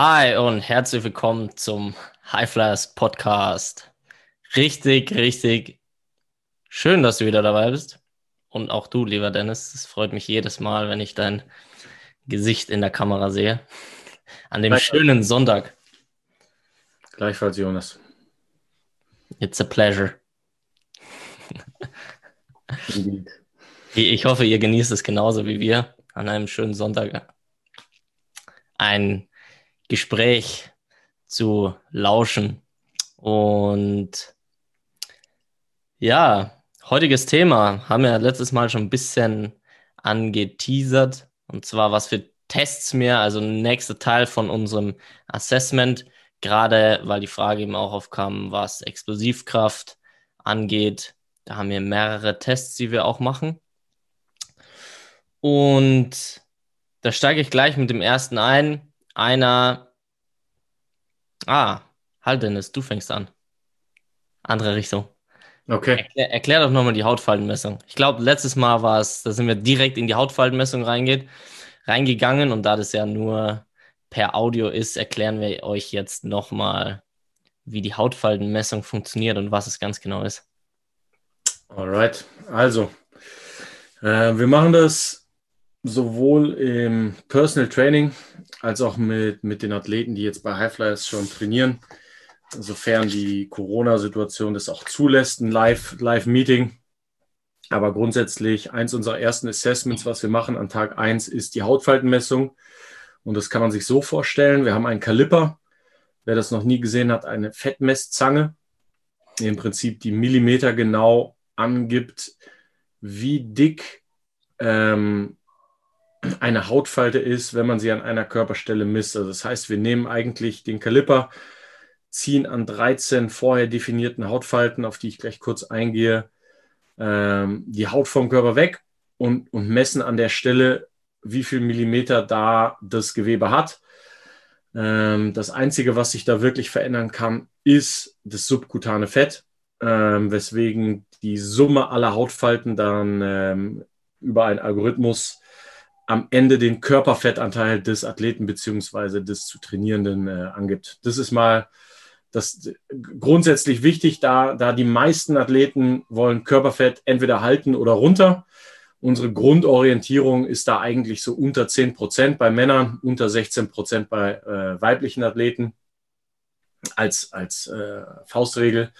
Hi und herzlich willkommen zum High Flyers Podcast. Richtig, richtig schön, dass du wieder dabei bist. Und auch du, lieber Dennis. Es freut mich jedes Mal, wenn ich dein Gesicht in der Kamera sehe. An dem schönen Sonntag. Gleichfalls, Jonas. It's a pleasure. ich hoffe, ihr genießt es genauso wie wir an einem schönen Sonntag. Ein Gespräch zu lauschen. Und ja, heutiges Thema haben wir letztes Mal schon ein bisschen angeteasert. Und zwar, was für Tests mir, also nächster Teil von unserem Assessment, gerade weil die Frage eben auch aufkam, was Explosivkraft angeht. Da haben wir mehrere Tests, die wir auch machen. Und da steige ich gleich mit dem ersten ein. Einer. Ah, halt Dennis, du fängst an. Andere Richtung. Okay. Erklär, erklär doch nochmal die Hautfaltenmessung. Ich glaube, letztes Mal war es, da sind wir direkt in die Hautfaltenmessung reingeht, reingegangen und da das ja nur per Audio ist, erklären wir euch jetzt nochmal, wie die Hautfaltenmessung funktioniert und was es ganz genau ist. Alright, also äh, wir machen das sowohl im Personal Training als auch mit, mit den Athleten, die jetzt bei Highflyers schon trainieren, sofern die Corona-Situation das auch zulässt, ein Live-Meeting. Live Aber grundsätzlich, eins unserer ersten Assessments, was wir machen an Tag 1, ist die Hautfaltenmessung. Und das kann man sich so vorstellen. Wir haben einen Kaliper. Wer das noch nie gesehen hat, eine Fettmesszange, die im Prinzip die Millimeter genau angibt, wie dick ähm, eine Hautfalte ist, wenn man sie an einer Körperstelle misst. Also das heißt, wir nehmen eigentlich den Kaliper, ziehen an 13 vorher definierten Hautfalten, auf die ich gleich kurz eingehe, ähm, die Haut vom Körper weg und, und messen an der Stelle, wie viel Millimeter da das Gewebe hat. Ähm, das Einzige, was sich da wirklich verändern kann, ist das subkutane Fett, ähm, weswegen die Summe aller Hautfalten dann ähm, über einen Algorithmus am Ende den Körperfettanteil des Athleten beziehungsweise des zu Trainierenden äh, angibt. Das ist mal das grundsätzlich wichtig, da, da die meisten Athleten wollen Körperfett entweder halten oder runter. Unsere Grundorientierung ist da eigentlich so unter 10 Prozent bei Männern, unter 16 Prozent bei äh, weiblichen Athleten als, als äh, Faustregel.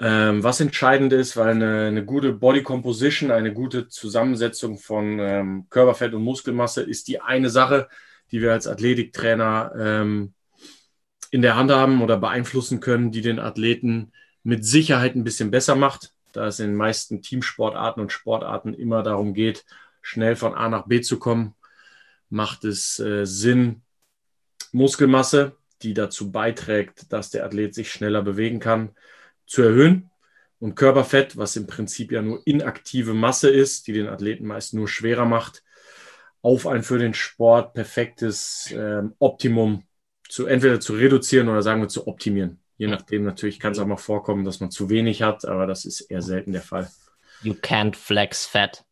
Ähm, was entscheidend ist, weil eine, eine, gute Body Composition, eine gute Zusammensetzung von ähm, Körperfett und Muskelmasse ist die eine Sache, die wir als Athletiktrainer ähm, in der Hand haben oder beeinflussen können, die den Athleten mit Sicherheit ein bisschen besser macht, da es in den meisten Teamsportarten und Sportarten immer darum geht, schnell von A nach B zu kommen, macht es äh, Sinn, Muskelmasse, die dazu beiträgt, dass der Athlet sich schneller bewegen kann, zu erhöhen. Und Körperfett, was im Prinzip ja nur inaktive Masse ist, die den Athleten meist nur schwerer macht, auf ein für den Sport perfektes äh, Optimum zu entweder zu reduzieren oder sagen wir zu optimieren. Je nachdem natürlich kann es auch mal vorkommen, dass man zu wenig hat, aber das ist eher selten der Fall. You can't flex fat.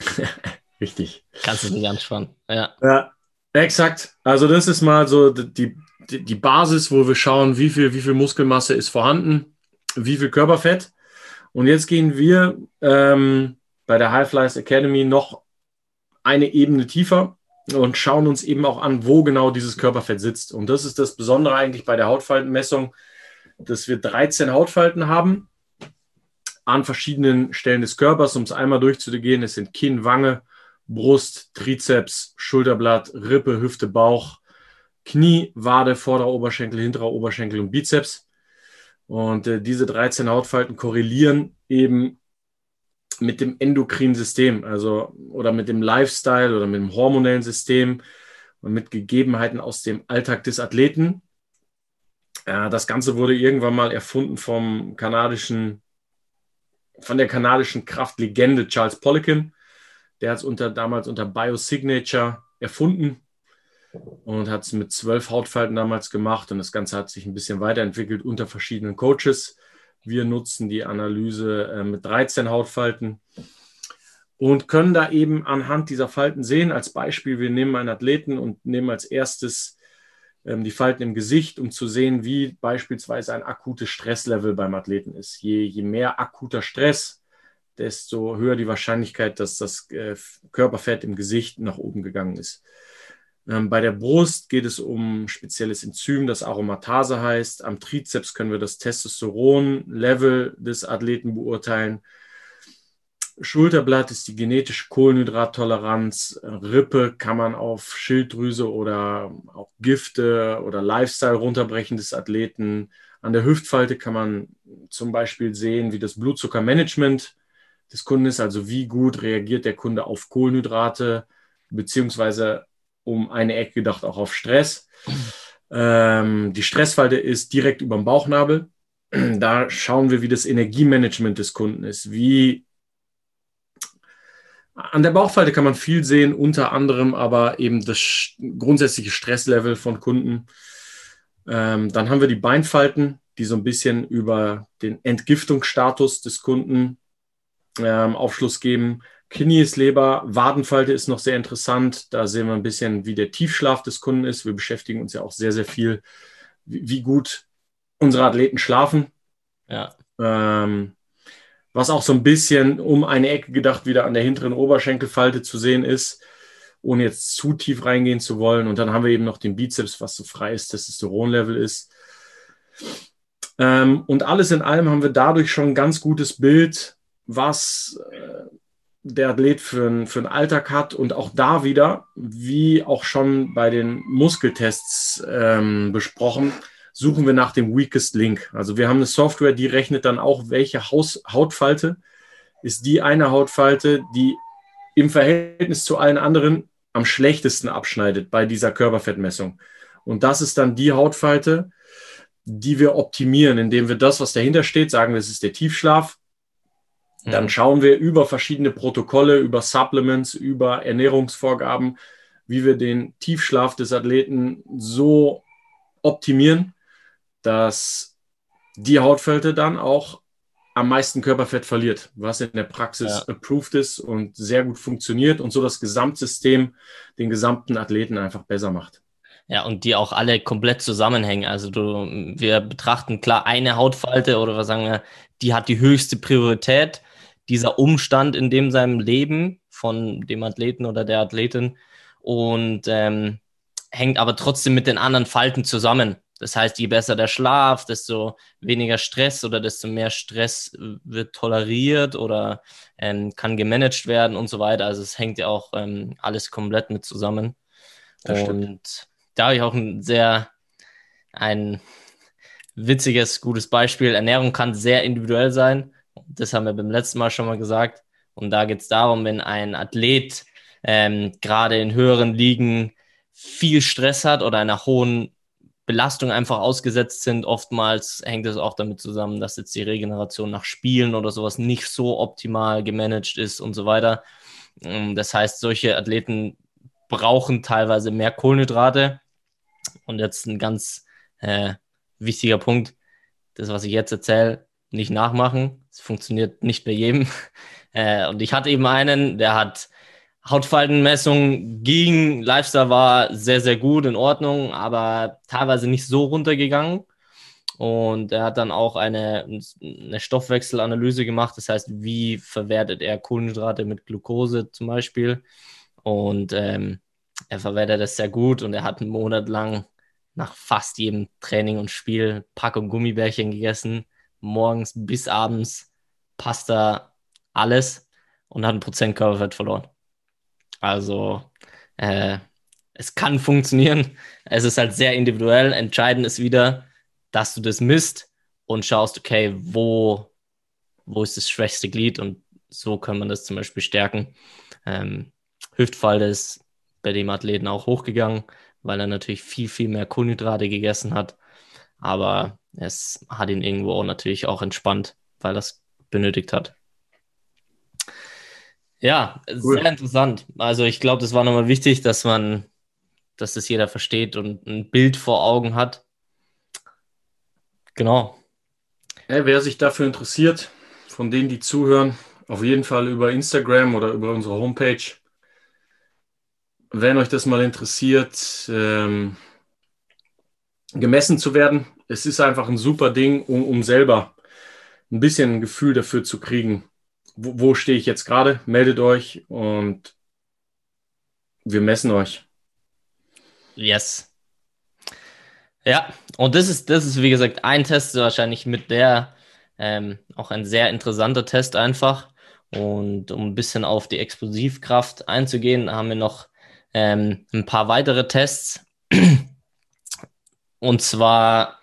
Richtig. Kannst du nicht anspannen. Ja. ja, exakt. Also das ist mal so die, die, die Basis, wo wir schauen, wie viel, wie viel Muskelmasse ist vorhanden wie viel Körperfett. Und jetzt gehen wir ähm, bei der High Flyers Academy noch eine Ebene tiefer und schauen uns eben auch an, wo genau dieses Körperfett sitzt. Und das ist das Besondere eigentlich bei der Hautfaltenmessung, dass wir 13 Hautfalten haben an verschiedenen Stellen des Körpers. Um es einmal durchzugehen, es sind Kinn, Wange, Brust, Trizeps, Schulterblatt, Rippe, Hüfte, Bauch, Knie, Wade, vorderer Oberschenkel, hinterer Oberschenkel und Bizeps. Und äh, diese 13 Hautfalten korrelieren eben mit dem endokrinen System, also oder mit dem Lifestyle oder mit dem hormonellen System und mit Gegebenheiten aus dem Alltag des Athleten. Äh, das Ganze wurde irgendwann mal erfunden vom kanadischen, von der kanadischen Kraftlegende Charles Poliquin. Der hat es unter, damals unter Biosignature erfunden und hat es mit zwölf Hautfalten damals gemacht und das Ganze hat sich ein bisschen weiterentwickelt unter verschiedenen Coaches. Wir nutzen die Analyse äh, mit 13 Hautfalten und können da eben anhand dieser Falten sehen, als Beispiel, wir nehmen einen Athleten und nehmen als erstes ähm, die Falten im Gesicht, um zu sehen, wie beispielsweise ein akutes Stresslevel beim Athleten ist. Je, je mehr akuter Stress, desto höher die Wahrscheinlichkeit, dass das äh, Körperfett im Gesicht nach oben gegangen ist. Ähm, bei der Brust geht es um spezielles Enzym, das Aromatase heißt. Am Trizeps können wir das Testosteron-Level des Athleten beurteilen. Schulterblatt ist die genetische Kohlenhydrattoleranz. Rippe kann man auf Schilddrüse oder auch Gifte oder Lifestyle runterbrechen des Athleten. An der Hüftfalte kann man zum Beispiel sehen, wie das Blutzuckermanagement des Kunden ist, also wie gut reagiert der Kunde auf Kohlenhydrate, beziehungsweise um eine Ecke gedacht auch auf Stress. Ähm, die Stressfalte ist direkt über dem Bauchnabel. Da schauen wir, wie das Energiemanagement des Kunden ist. Wie an der Bauchfalte kann man viel sehen, unter anderem aber eben das grundsätzliche Stresslevel von Kunden. Ähm, dann haben wir die Beinfalten, die so ein bisschen über den Entgiftungsstatus des Kunden ähm, Aufschluss geben. Kniesleber, Wadenfalte ist noch sehr interessant. Da sehen wir ein bisschen, wie der Tiefschlaf des Kunden ist. Wir beschäftigen uns ja auch sehr, sehr viel, wie, wie gut unsere Athleten schlafen. Ja. Ähm, was auch so ein bisschen um eine Ecke gedacht wieder an der hinteren Oberschenkelfalte zu sehen ist, ohne jetzt zu tief reingehen zu wollen. Und dann haben wir eben noch den Bizeps, was so freies Testosteronlevel ist. Ähm, und alles in allem haben wir dadurch schon ein ganz gutes Bild, was äh, der Athlet für, ein, für einen Alltag hat und auch da wieder, wie auch schon bei den Muskeltests ähm, besprochen, suchen wir nach dem Weakest Link. Also wir haben eine Software, die rechnet dann auch, welche Haus Hautfalte ist die eine Hautfalte, die im Verhältnis zu allen anderen am schlechtesten abschneidet bei dieser Körperfettmessung. Und das ist dann die Hautfalte, die wir optimieren, indem wir das, was dahinter steht, sagen wir, es ist der Tiefschlaf, dann mhm. schauen wir über verschiedene Protokolle, über Supplements, über Ernährungsvorgaben, wie wir den Tiefschlaf des Athleten so optimieren, dass die Hautfalte dann auch am meisten Körperfett verliert, was in der Praxis ja. approved ist und sehr gut funktioniert und so das Gesamtsystem den gesamten Athleten einfach besser macht. Ja, und die auch alle komplett zusammenhängen. Also du, wir betrachten klar eine Hautfalte oder was sagen wir, die hat die höchste Priorität dieser Umstand in dem seinem Leben von dem Athleten oder der Athletin und ähm, hängt aber trotzdem mit den anderen Falten zusammen. Das heißt, je besser der Schlaf, desto weniger Stress oder desto mehr Stress wird toleriert oder ähm, kann gemanagt werden und so weiter. Also es hängt ja auch ähm, alles komplett mit zusammen. Das und stimmt. da habe ich auch ein sehr ein witziges, gutes Beispiel. Ernährung kann sehr individuell sein. Das haben wir beim letzten Mal schon mal gesagt. Und da geht es darum, wenn ein Athlet ähm, gerade in höheren Ligen viel Stress hat oder einer hohen Belastung einfach ausgesetzt sind. Oftmals hängt es auch damit zusammen, dass jetzt die Regeneration nach Spielen oder sowas nicht so optimal gemanagt ist und so weiter. Ähm, das heißt, solche Athleten brauchen teilweise mehr Kohlenhydrate. Und jetzt ein ganz äh, wichtiger Punkt, das, was ich jetzt erzähle, nicht nachmachen. Es funktioniert nicht bei jedem. Äh, und ich hatte eben einen, der hat Hautfaltenmessung ging, Lifestyle war sehr, sehr gut, in Ordnung, aber teilweise nicht so runtergegangen. Und er hat dann auch eine, eine Stoffwechselanalyse gemacht, das heißt, wie verwertet er Kohlenhydrate mit Glucose zum Beispiel. Und ähm, er verwertet das sehr gut und er hat einen Monat lang nach fast jedem Training und Spiel Packung Gummibärchen gegessen morgens bis abends Pasta alles und hat ein Prozent Körperfett verloren. Also äh, es kann funktionieren. Es ist halt sehr individuell. Entscheidend ist wieder, dass du das misst und schaust, okay, wo, wo ist das schwächste Glied und so kann man das zum Beispiel stärken. Ähm, Hüftfalte ist bei dem Athleten auch hochgegangen, weil er natürlich viel, viel mehr Kohlenhydrate gegessen hat. Aber es hat ihn irgendwo auch natürlich auch entspannt, weil es benötigt hat. Ja, cool. sehr interessant. Also ich glaube, das war nochmal wichtig, dass man, dass das jeder versteht und ein Bild vor Augen hat. Genau. Ja, wer sich dafür interessiert, von denen, die zuhören, auf jeden Fall über Instagram oder über unsere Homepage. Wenn euch das mal interessiert, ähm, gemessen zu werden. Es ist einfach ein super Ding, um, um selber ein bisschen ein Gefühl dafür zu kriegen, wo, wo stehe ich jetzt gerade. Meldet euch und wir messen euch. Yes. Ja, und das ist, das ist wie gesagt ein Test, wahrscheinlich mit der ähm, auch ein sehr interessanter Test einfach. Und um ein bisschen auf die Explosivkraft einzugehen, haben wir noch ähm, ein paar weitere Tests. Und zwar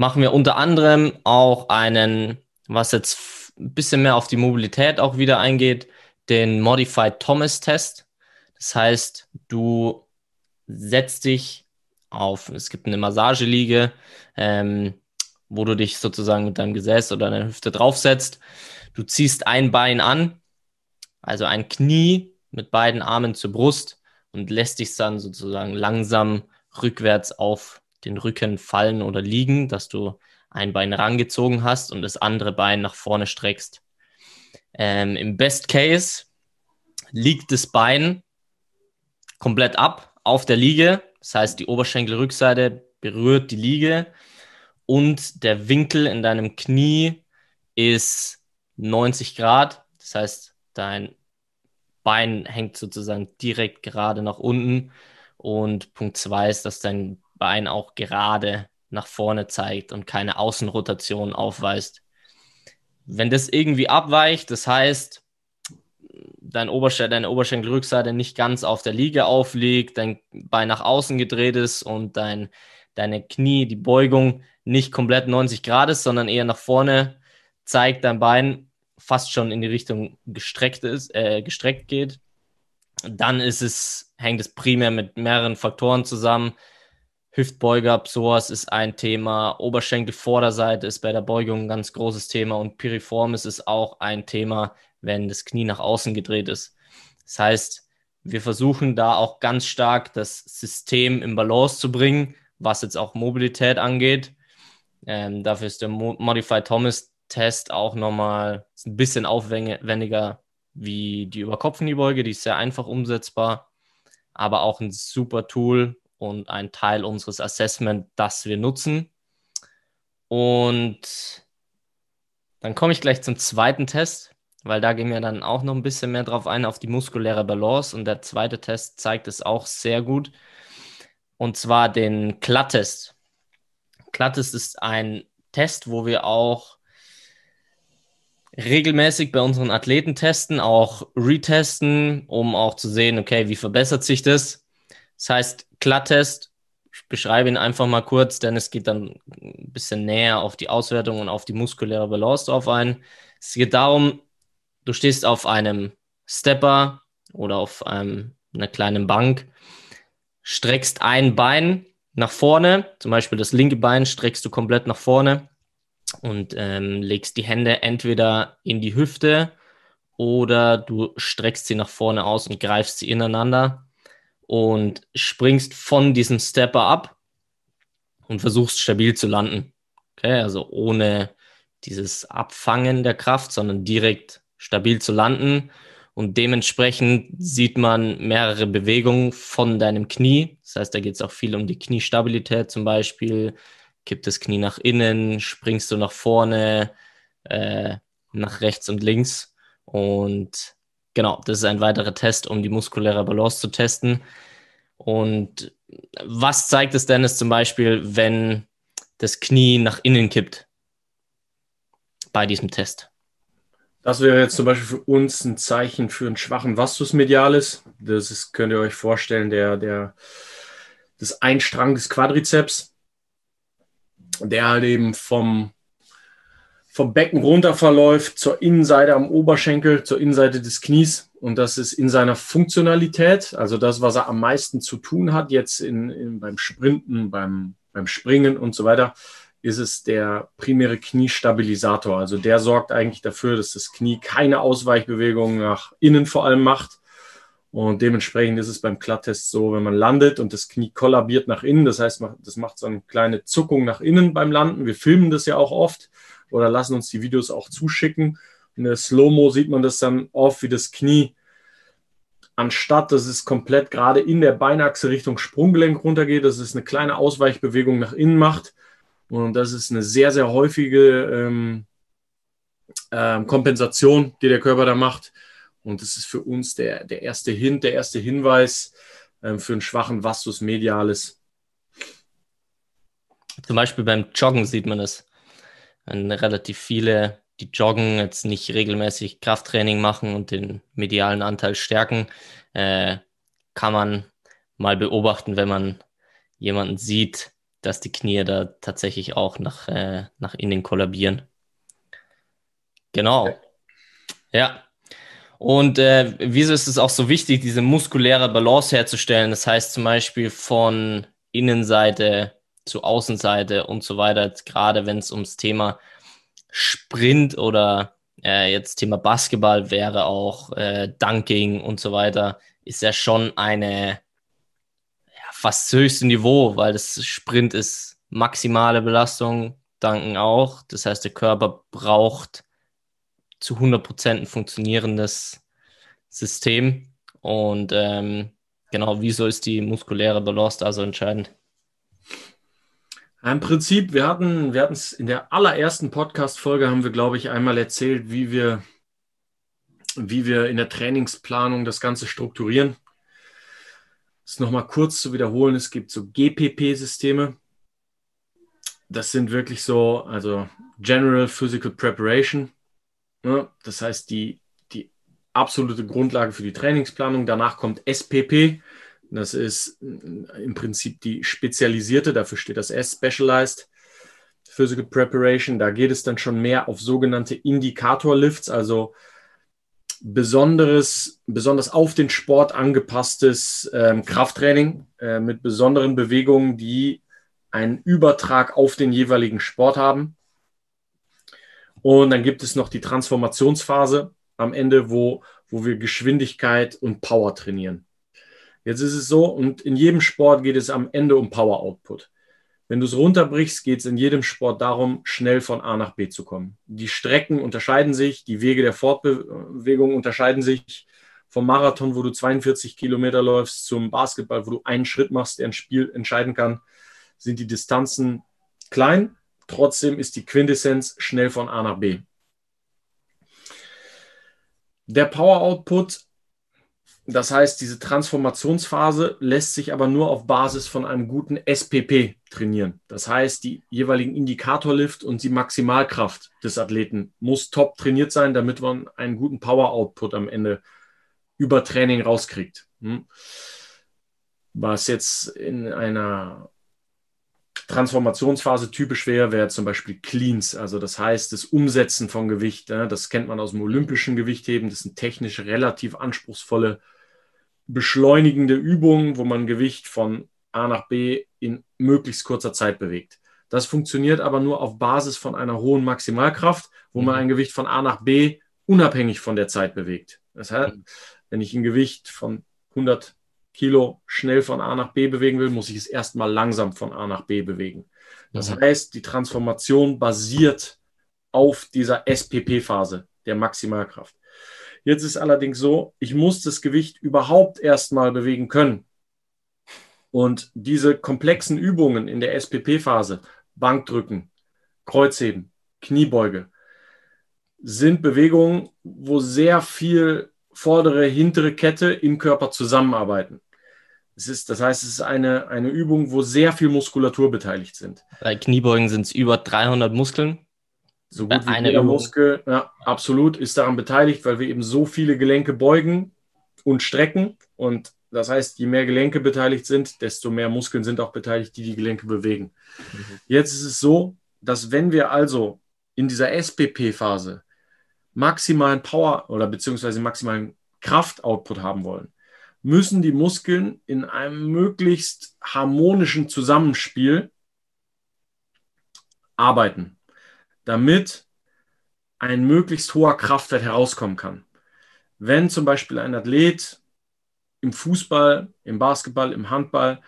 machen wir unter anderem auch einen, was jetzt ein bisschen mehr auf die Mobilität auch wieder eingeht, den Modified Thomas Test. Das heißt, du setzt dich auf, es gibt eine Massageliege, ähm, wo du dich sozusagen mit deinem Gesäß oder deiner Hüfte draufsetzt. Du ziehst ein Bein an, also ein Knie mit beiden Armen zur Brust und lässt dich dann sozusagen langsam rückwärts auf den Rücken fallen oder liegen, dass du ein Bein rangezogen hast und das andere Bein nach vorne streckst. Ähm, Im Best Case liegt das Bein komplett ab auf der Liege. Das heißt, die Oberschenkelrückseite berührt die Liege und der Winkel in deinem Knie ist 90 Grad. Das heißt, dein Bein hängt sozusagen direkt gerade nach unten. Und Punkt zwei ist, dass dein Bein auch gerade nach vorne zeigt und keine Außenrotation aufweist. Wenn das irgendwie abweicht, das heißt, dein Oberschenkel, deine Oberschenkelrückseite nicht ganz auf der Liege aufliegt, dein Bein nach außen gedreht ist und dein, deine Knie, die Beugung nicht komplett 90 Grad ist, sondern eher nach vorne zeigt, dein Bein fast schon in die Richtung gestreckt ist, äh, gestreckt geht, dann ist es, hängt es primär mit mehreren Faktoren zusammen. Hüftbeuger, Psoas ist ein Thema, Oberschenkelvorderseite ist bei der Beugung ein ganz großes Thema und Piriformis ist auch ein Thema, wenn das Knie nach außen gedreht ist. Das heißt, wir versuchen da auch ganz stark das System im Balance zu bringen, was jetzt auch Mobilität angeht. Ähm, dafür ist der Modified Thomas Test auch nochmal ein bisschen aufwendiger wie die Überkopfkniebeuge. Die ist sehr einfach umsetzbar, aber auch ein super Tool und ein Teil unseres Assessment, das wir nutzen. Und dann komme ich gleich zum zweiten Test weil da gehen wir dann auch noch ein bisschen mehr drauf ein, auf die muskuläre Balance. Und der zweite Test zeigt es auch sehr gut. Und zwar den Klattest. Klattest ist ein Test, wo wir auch regelmäßig bei unseren Athleten testen, auch retesten, um auch zu sehen, okay, wie verbessert sich das. Das heißt, Klatttest, ich beschreibe ihn einfach mal kurz, denn es geht dann ein bisschen näher auf die Auswertung und auf die muskuläre Balance drauf ein. Es geht darum, du stehst auf einem Stepper oder auf einem, einer kleinen Bank, streckst ein Bein nach vorne, zum Beispiel das linke Bein streckst du komplett nach vorne und ähm, legst die Hände entweder in die Hüfte oder du streckst sie nach vorne aus und greifst sie ineinander und springst von diesem Stepper ab und versuchst stabil zu landen. Okay, also ohne dieses Abfangen der Kraft, sondern direkt stabil zu landen. Und dementsprechend sieht man mehrere Bewegungen von deinem Knie. Das heißt, da geht es auch viel um die Kniestabilität zum Beispiel. Kippt das Knie nach innen, springst du nach vorne, äh, nach rechts und links. Und genau, das ist ein weiterer Test, um die muskuläre Balance zu testen. Und was zeigt es denn ist zum Beispiel, wenn das Knie nach innen kippt bei diesem Test? Das wäre jetzt zum Beispiel für uns ein Zeichen für einen schwachen Vastus medialis. Das ist, könnt ihr euch vorstellen, der, der, das Einstrang des Quadrizeps, der halt eben vom, vom Becken runter verläuft zur Innenseite am Oberschenkel, zur Innenseite des Knies. Und das ist in seiner Funktionalität, also das, was er am meisten zu tun hat, jetzt in, in beim Sprinten, beim, beim Springen und so weiter, ist es der primäre Kniestabilisator. Also der sorgt eigentlich dafür, dass das Knie keine Ausweichbewegungen nach innen vor allem macht. Und dementsprechend ist es beim Klatttest so, wenn man landet und das Knie kollabiert nach innen, das heißt, das macht so eine kleine Zuckung nach innen beim Landen. Wir filmen das ja auch oft oder lassen uns die Videos auch zuschicken. In der Slow-Mo sieht man das dann oft, wie das Knie anstatt dass es komplett gerade in der Beinachse Richtung Sprunggelenk runtergeht, dass es eine kleine Ausweichbewegung nach innen macht. Und das ist eine sehr, sehr häufige ähm, ähm, Kompensation, die der Körper da macht. Und das ist für uns der, der erste Hint, der erste Hinweis ähm, für einen schwachen Vastus medialis. Zum Beispiel beim Joggen sieht man das. Relativ viele, die joggen, jetzt nicht regelmäßig Krafttraining machen und den medialen Anteil stärken, äh, kann man mal beobachten, wenn man jemanden sieht, dass die Knie da tatsächlich auch nach, äh, nach innen kollabieren. Genau. Ja. Und äh, wieso ist es auch so wichtig, diese muskuläre Balance herzustellen? Das heißt zum Beispiel von Innenseite zu Außenseite und so weiter, gerade wenn es ums Thema Sprint oder äh, jetzt Thema Basketball wäre auch äh, Dunking und so weiter, ist ja schon eine ja, fast höchste Niveau, weil das Sprint ist maximale Belastung, Dunken auch. Das heißt, der Körper braucht zu 100% ein funktionierendes System. Und ähm, genau, wieso ist die muskuläre Balance da so entscheidend? Im Prinzip, wir hatten wir es in der allerersten Podcast-Folge, haben wir, glaube ich, einmal erzählt, wie wir, wie wir in der Trainingsplanung das Ganze strukturieren. Das nochmal kurz zu wiederholen, es gibt so GPP-Systeme. Das sind wirklich so, also General Physical Preparation. Ne? Das heißt, die, die absolute Grundlage für die Trainingsplanung. Danach kommt SPP. Das ist äh, im Prinzip die spezialisierte, dafür steht das S, Specialized Physical Preparation. Da geht es dann schon mehr auf sogenannte Indikator-Lifts, also besonderes, besonders auf den Sport angepasstes ähm, Krafttraining äh, mit besonderen Bewegungen, die einen Übertrag auf den jeweiligen Sport haben. Und dann gibt es noch die Transformationsphase am Ende, wo, wo wir Geschwindigkeit und Power trainieren. Jetzt ist es so, und in jedem Sport geht es am Ende um Power Output. Wenn du es runterbrichst, geht es in jedem Sport darum, schnell von A nach B zu kommen. Die Strecken unterscheiden sich, die Wege der Fortbewegung unterscheiden sich. Vom Marathon, wo du 42 Kilometer läufst, zum Basketball, wo du einen Schritt machst, der ein Spiel entscheiden kann, sind die Distanzen klein, Trotzdem ist die Quintessenz schnell von A nach B. Der Power Output, das heißt, diese Transformationsphase lässt sich aber nur auf Basis von einem guten SPP trainieren. Das heißt, die jeweiligen Indikatorlift und die Maximalkraft des Athleten muss top trainiert sein, damit man einen guten Power Output am Ende über Training rauskriegt. Hm? Was jetzt in einer Transformationsphase typisch wäre, wäre zum Beispiel Cleans, also das heißt das Umsetzen von Gewicht. Das kennt man aus dem olympischen Gewichtheben. Das sind technisch relativ anspruchsvolle, beschleunigende Übungen, wo man Gewicht von A nach B in möglichst kurzer Zeit bewegt. Das funktioniert aber nur auf Basis von einer hohen Maximalkraft, wo man mhm. ein Gewicht von A nach B unabhängig von der Zeit bewegt. Das heißt, mhm. wenn ich ein Gewicht von 100 Kilo schnell von A nach B bewegen will, muss ich es erstmal langsam von A nach B bewegen. Das mhm. heißt, die Transformation basiert auf dieser SPP-Phase der Maximalkraft. Jetzt ist allerdings so, ich muss das Gewicht überhaupt erstmal bewegen können. Und diese komplexen Übungen in der SPP-Phase, Bankdrücken, Kreuzheben, Kniebeuge, sind Bewegungen, wo sehr viel vordere, hintere Kette im Körper zusammenarbeiten. Es ist, das heißt, es ist eine, eine Übung, wo sehr viel Muskulatur beteiligt sind. Bei Kniebeugen sind es über 300 Muskeln. So gut wie jeder Muskel, ja, absolut, ist daran beteiligt, weil wir eben so viele Gelenke beugen und strecken. Und das heißt, je mehr Gelenke beteiligt sind, desto mehr Muskeln sind auch beteiligt, die die Gelenke bewegen. Mhm. Jetzt ist es so, dass wenn wir also in dieser SPP-Phase maximalen Power oder beziehungsweise maximalen Kraftoutput haben wollen, müssen die Muskeln in einem möglichst harmonischen Zusammenspiel arbeiten, damit ein möglichst hoher Kraftwert herauskommen kann. Wenn zum Beispiel ein Athlet im Fußball, im Basketball, im Handball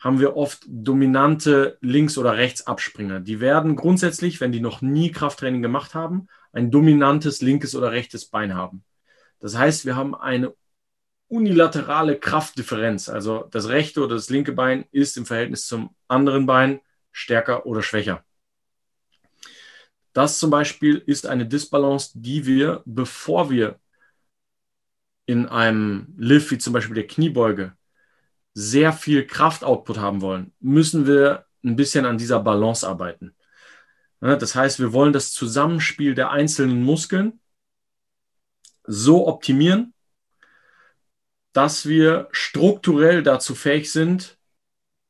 haben wir oft dominante Links- oder Rechtsabspringer. Die werden grundsätzlich, wenn die noch nie Krafttraining gemacht haben, ein dominantes linkes oder rechtes Bein haben. Das heißt, wir haben eine unilaterale Kraftdifferenz. Also das rechte oder das linke Bein ist im Verhältnis zum anderen Bein stärker oder schwächer. Das zum Beispiel ist eine Disbalance, die wir, bevor wir in einem Lift wie zum Beispiel der Kniebeuge sehr viel Kraftoutput haben wollen, müssen wir ein bisschen an dieser Balance arbeiten. Das heißt, wir wollen das Zusammenspiel der einzelnen Muskeln so optimieren, dass wir strukturell dazu fähig sind,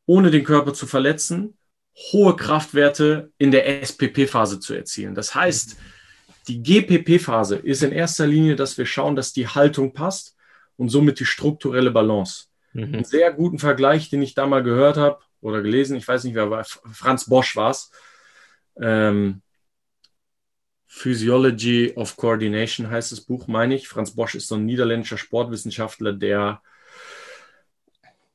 ohne den Körper zu verletzen, hohe Kraftwerte in der SPP-Phase zu erzielen. Das heißt, die GPP-Phase ist in erster Linie, dass wir schauen, dass die Haltung passt und somit die strukturelle Balance. Mhm. Einen sehr guten Vergleich, den ich da mal gehört habe oder gelesen, ich weiß nicht, wer war, Franz Bosch war es. Ähm, Physiology of Coordination heißt das Buch, meine ich. Franz Bosch ist so ein niederländischer Sportwissenschaftler, der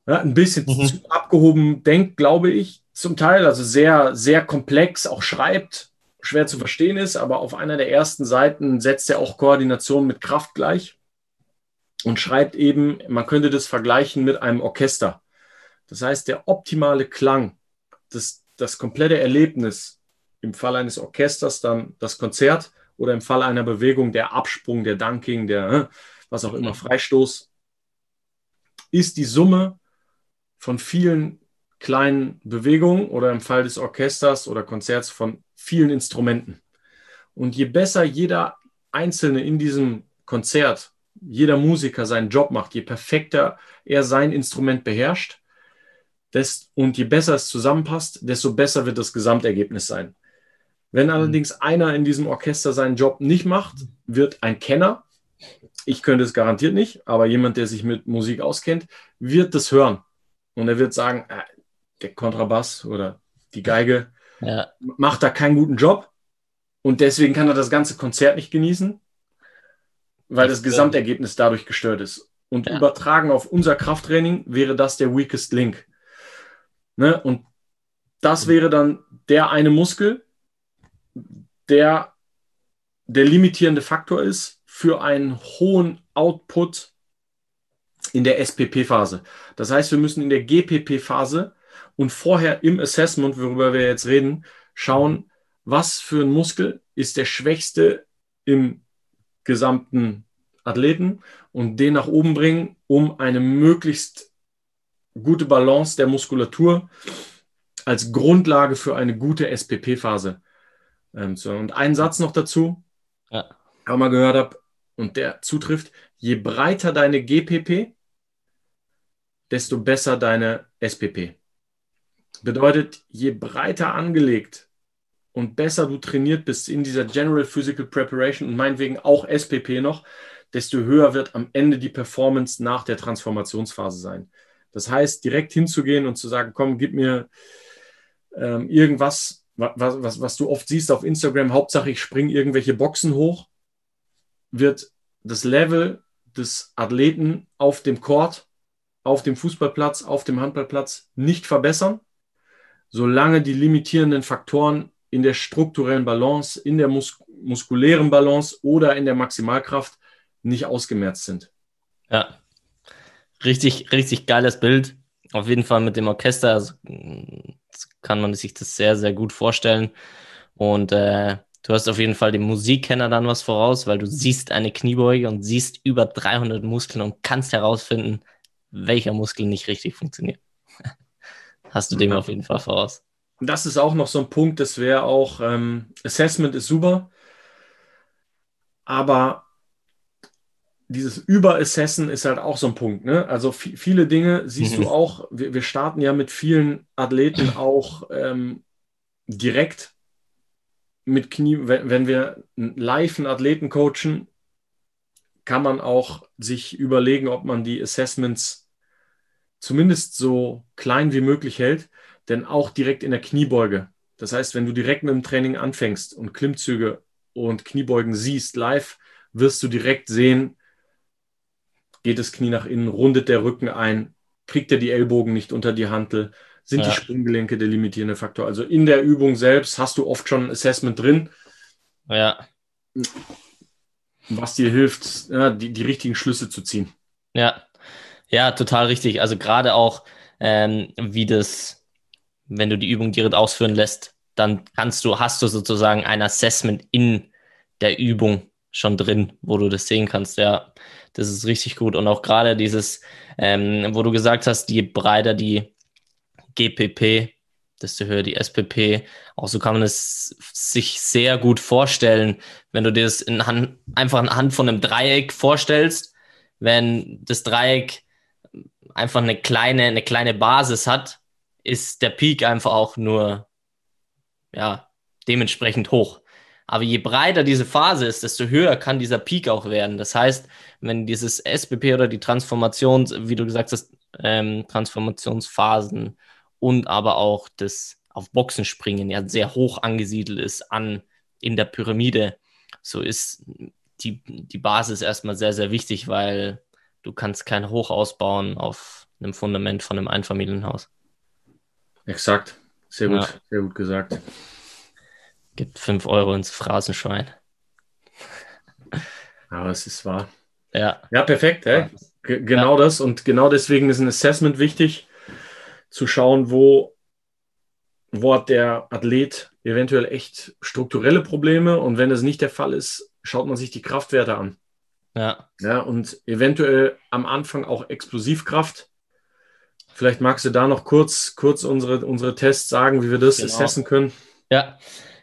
ja, ein bisschen mhm. abgehoben denkt, glaube ich, zum Teil. Also sehr, sehr komplex auch schreibt, schwer zu verstehen ist, aber auf einer der ersten Seiten setzt er auch Koordination mit Kraft gleich und schreibt eben, man könnte das vergleichen mit einem Orchester. Das heißt, der optimale Klang, das, das komplette Erlebnis im Fall eines Orchesters dann das Konzert oder im Fall einer Bewegung der Absprung, der Dunking, der was auch immer, Freistoß, ist die Summe von vielen kleinen Bewegungen oder im Fall des Orchesters oder Konzerts von vielen Instrumenten. Und je besser jeder Einzelne in diesem Konzert, jeder Musiker seinen Job macht, je perfekter er sein Instrument beherrscht, des, und je besser es zusammenpasst, desto besser wird das Gesamtergebnis sein. Wenn mhm. allerdings einer in diesem Orchester seinen Job nicht macht, wird ein Kenner, ich könnte es garantiert nicht, aber jemand, der sich mit Musik auskennt, wird das hören. Und er wird sagen, äh, der Kontrabass oder die Geige ja. macht da keinen guten Job. Und deswegen kann er das ganze Konzert nicht genießen, weil das, das Gesamtergebnis dadurch gestört ist. Und ja. übertragen auf unser Krafttraining wäre das der weakest link. Ne? Und das wäre dann der eine Muskel, der der limitierende Faktor ist für einen hohen Output in der SPP-Phase. Das heißt, wir müssen in der GPP-Phase und vorher im Assessment, worüber wir jetzt reden, schauen, was für ein Muskel ist der schwächste im gesamten Athleten und den nach oben bringen, um eine möglichst gute Balance der Muskulatur als Grundlage für eine gute SPP-Phase ähm, so, und ein Satz noch dazu, ja. auch mal gehört habe, und der zutrifft, je breiter deine GPP, desto besser deine SPP. Bedeutet, je breiter angelegt und besser du trainiert bist in dieser General Physical Preparation und meinetwegen auch SPP noch, desto höher wird am Ende die Performance nach der Transformationsphase sein. Das heißt, direkt hinzugehen und zu sagen, komm, gib mir ähm, irgendwas, was, was, was du oft siehst auf Instagram, Hauptsache ich springe irgendwelche Boxen hoch, wird das Level des Athleten auf dem Court, auf dem Fußballplatz, auf dem Handballplatz nicht verbessern, solange die limitierenden Faktoren in der strukturellen Balance, in der mus muskulären Balance oder in der Maximalkraft nicht ausgemerzt sind. Ja, richtig, richtig geiles Bild. Auf jeden Fall mit dem Orchester. Also, kann man sich das sehr, sehr gut vorstellen. Und äh, du hast auf jeden Fall dem Musikkenner dann was voraus, weil du siehst eine Kniebeuge und siehst über 300 Muskeln und kannst herausfinden, welcher Muskel nicht richtig funktioniert. Hast du dem auf jeden Fall voraus. Das ist auch noch so ein Punkt, das wäre auch, ähm, Assessment ist super, aber dieses Überassessen ist halt auch so ein Punkt. Ne? Also viele Dinge siehst mhm. du auch, wir, wir, starten ja mit vielen Athleten auch ähm, direkt mit Knie, wenn, wenn wir live einen Athleten coachen, kann man auch sich überlegen, ob man die Assessments zumindest so klein wie möglich hält, denn auch direkt in der Kniebeuge. Das heißt, wenn du direkt mit dem Training anfängst und Klimmzüge und Kniebeugen siehst live, wirst du direkt sehen, geht das Knie nach innen, rundet der Rücken ein, kriegt er die Ellbogen nicht unter die Hantel, sind ja. die Sprunggelenke der limitierende Faktor. Also in der Übung selbst hast du oft schon ein Assessment drin. Ja. Was dir hilft, ja, die, die richtigen Schlüsse zu ziehen. Ja, Ja, total richtig. Also gerade auch, ähm, wie das, wenn du die Übung direkt ausführen lässt, dann kannst du, hast du sozusagen ein Assessment in der Übung schon drin, wo du das sehen kannst. Ja, das ist richtig gut. Und auch gerade dieses, ähm, wo du gesagt hast, je breiter die GPP, desto höher die SPP. Auch so kann man es sich sehr gut vorstellen, wenn du dir das in Hand, einfach anhand von einem Dreieck vorstellst. Wenn das Dreieck einfach eine kleine, eine kleine Basis hat, ist der Peak einfach auch nur, ja, dementsprechend hoch. Aber je breiter diese Phase ist, desto höher kann dieser Peak auch werden. Das heißt, wenn dieses SPP oder die Transformations, wie du gesagt hast, ähm, Transformationsphasen und aber auch das auf Boxen springen ja sehr hoch angesiedelt ist an in der Pyramide, so ist die, die Basis erstmal sehr, sehr wichtig, weil du kannst kein Hoch ausbauen auf einem Fundament von einem Einfamilienhaus. Exakt. Sehr gut, ja. sehr gut gesagt. Gibt 5 Euro ins Phrasenschwein. Aber es ist wahr. Ja. Ja, perfekt. Hey? genau ja. das. Und genau deswegen ist ein Assessment wichtig zu schauen, wo, wo hat der Athlet eventuell echt strukturelle Probleme und wenn das nicht der Fall ist, schaut man sich die Kraftwerte an. Ja. Ja, und eventuell am Anfang auch Explosivkraft. Vielleicht magst du da noch kurz, kurz unsere, unsere Tests sagen, wie wir das genau. assessen können. Ja,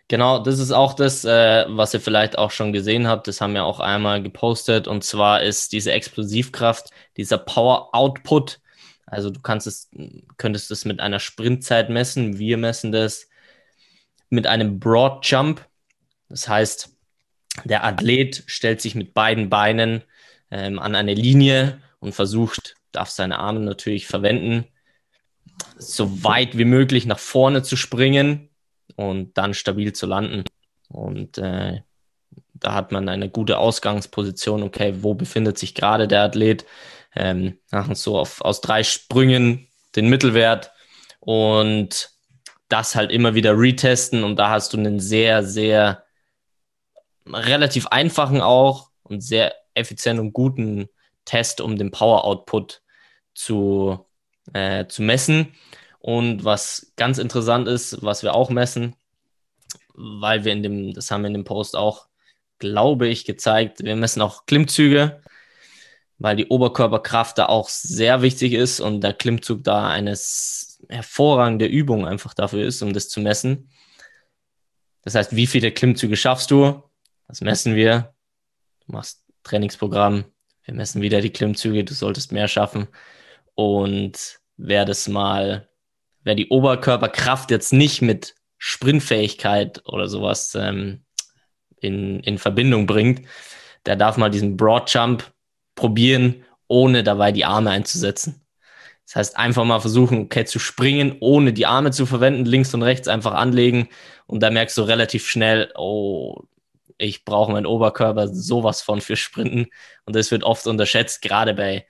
genau. Das ist auch das, äh, was ihr vielleicht auch schon gesehen habt. Das haben wir auch einmal gepostet. Und zwar ist diese Explosivkraft, dieser Power Output also du kannst es, könntest es mit einer Sprintzeit messen. Wir messen das mit einem Broad Jump. Das heißt, der Athlet stellt sich mit beiden Beinen ähm, an eine Linie und versucht, darf seine Arme natürlich verwenden, so weit wie möglich nach vorne zu springen und dann stabil zu landen. Und äh, da hat man eine gute Ausgangsposition. Okay, wo befindet sich gerade der Athlet? ähm, so auf, aus drei Sprüngen den Mittelwert und das halt immer wieder retesten und da hast du einen sehr, sehr relativ einfachen auch und sehr effizienten und guten Test, um den Power Output zu, äh, zu messen. Und was ganz interessant ist, was wir auch messen, weil wir in dem, das haben wir in dem Post auch, glaube ich, gezeigt, wir messen auch Klimmzüge weil die Oberkörperkraft da auch sehr wichtig ist und der Klimmzug da eine hervorragende Übung einfach dafür ist, um das zu messen. Das heißt, wie viele Klimmzüge schaffst du? Das messen wir. Du machst Trainingsprogramm. Wir messen wieder die Klimmzüge. Du solltest mehr schaffen. Und wer das mal, wer die Oberkörperkraft jetzt nicht mit Sprintfähigkeit oder sowas ähm, in, in Verbindung bringt, der darf mal diesen Broad Jump probieren, ohne dabei die Arme einzusetzen. Das heißt, einfach mal versuchen, okay, zu springen, ohne die Arme zu verwenden, links und rechts einfach anlegen und da merkst du relativ schnell, oh, ich brauche meinen Oberkörper sowas von für Sprinten und das wird oft unterschätzt, gerade bei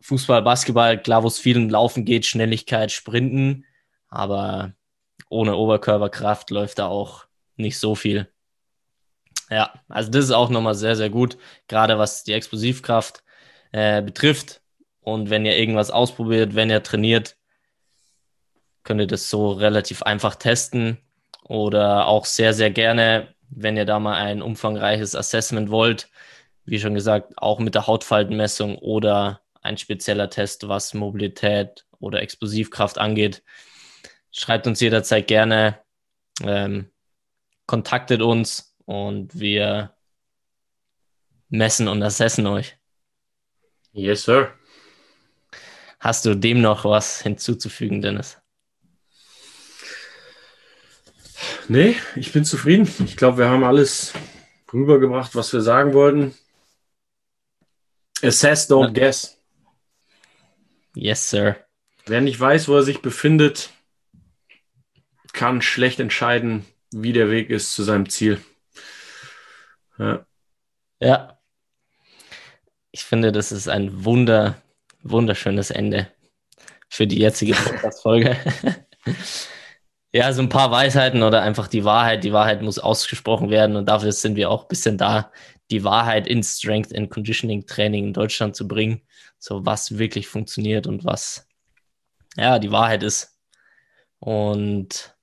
Fußball, Basketball, klar, wo es vielen Laufen geht, Schnelligkeit, Sprinten, aber ohne Oberkörperkraft läuft da auch nicht so viel. Ja, also das ist auch nochmal sehr, sehr gut, gerade was die Explosivkraft äh, betrifft. Und wenn ihr irgendwas ausprobiert, wenn ihr trainiert, könnt ihr das so relativ einfach testen. Oder auch sehr, sehr gerne, wenn ihr da mal ein umfangreiches Assessment wollt, wie schon gesagt, auch mit der Hautfaltenmessung oder ein spezieller Test, was Mobilität oder Explosivkraft angeht. Schreibt uns jederzeit gerne, ähm, kontaktet uns und wir messen und assessen euch. Yes, sir. Hast du dem noch was hinzuzufügen, Dennis? Nee, ich bin zufrieden. Ich glaube, wir haben alles rübergebracht, was wir sagen wollten. Assess, don't guess. Yes, sir. Wer nicht weiß, wo er sich befindet, kann schlecht entscheiden, wie der Weg ist zu seinem Ziel. Ja. ja. Ich finde, das ist ein wunder, wunderschönes Ende für die jetzige Podcast-Folge. Ja, so ein paar Weisheiten oder einfach die Wahrheit. Die Wahrheit muss ausgesprochen werden und dafür sind wir auch ein bisschen da, die Wahrheit in Strength and Conditioning Training in Deutschland zu bringen. So was wirklich funktioniert und was ja die Wahrheit ist. Und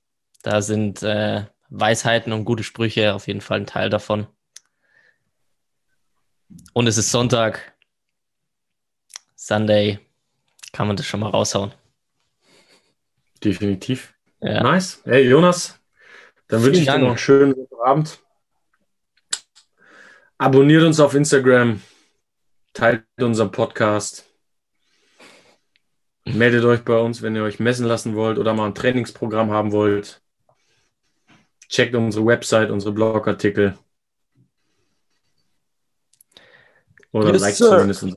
da sind äh, Weisheiten und gute Sprüche auf jeden Fall ein Teil davon. Und es ist Sonntag, Sunday, kann man das schon mal raushauen. Definitiv. Ja. Nice. Hey Jonas, dann wünsche ich Dank. dir noch einen schönen Abend. Abonniert uns auf Instagram, teilt unseren Podcast. Meldet euch bei uns, wenn ihr euch messen lassen wollt oder mal ein Trainingsprogramm haben wollt. Checkt unsere Website, unsere Blogartikel. Oder yes, liked zumindest.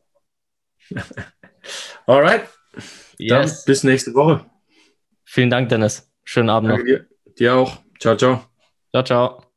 Alright. Yes. Dann bis nächste Woche. Vielen Dank, Dennis. Schönen Abend noch. Dir. dir auch. Ciao, ciao. Ciao, ciao.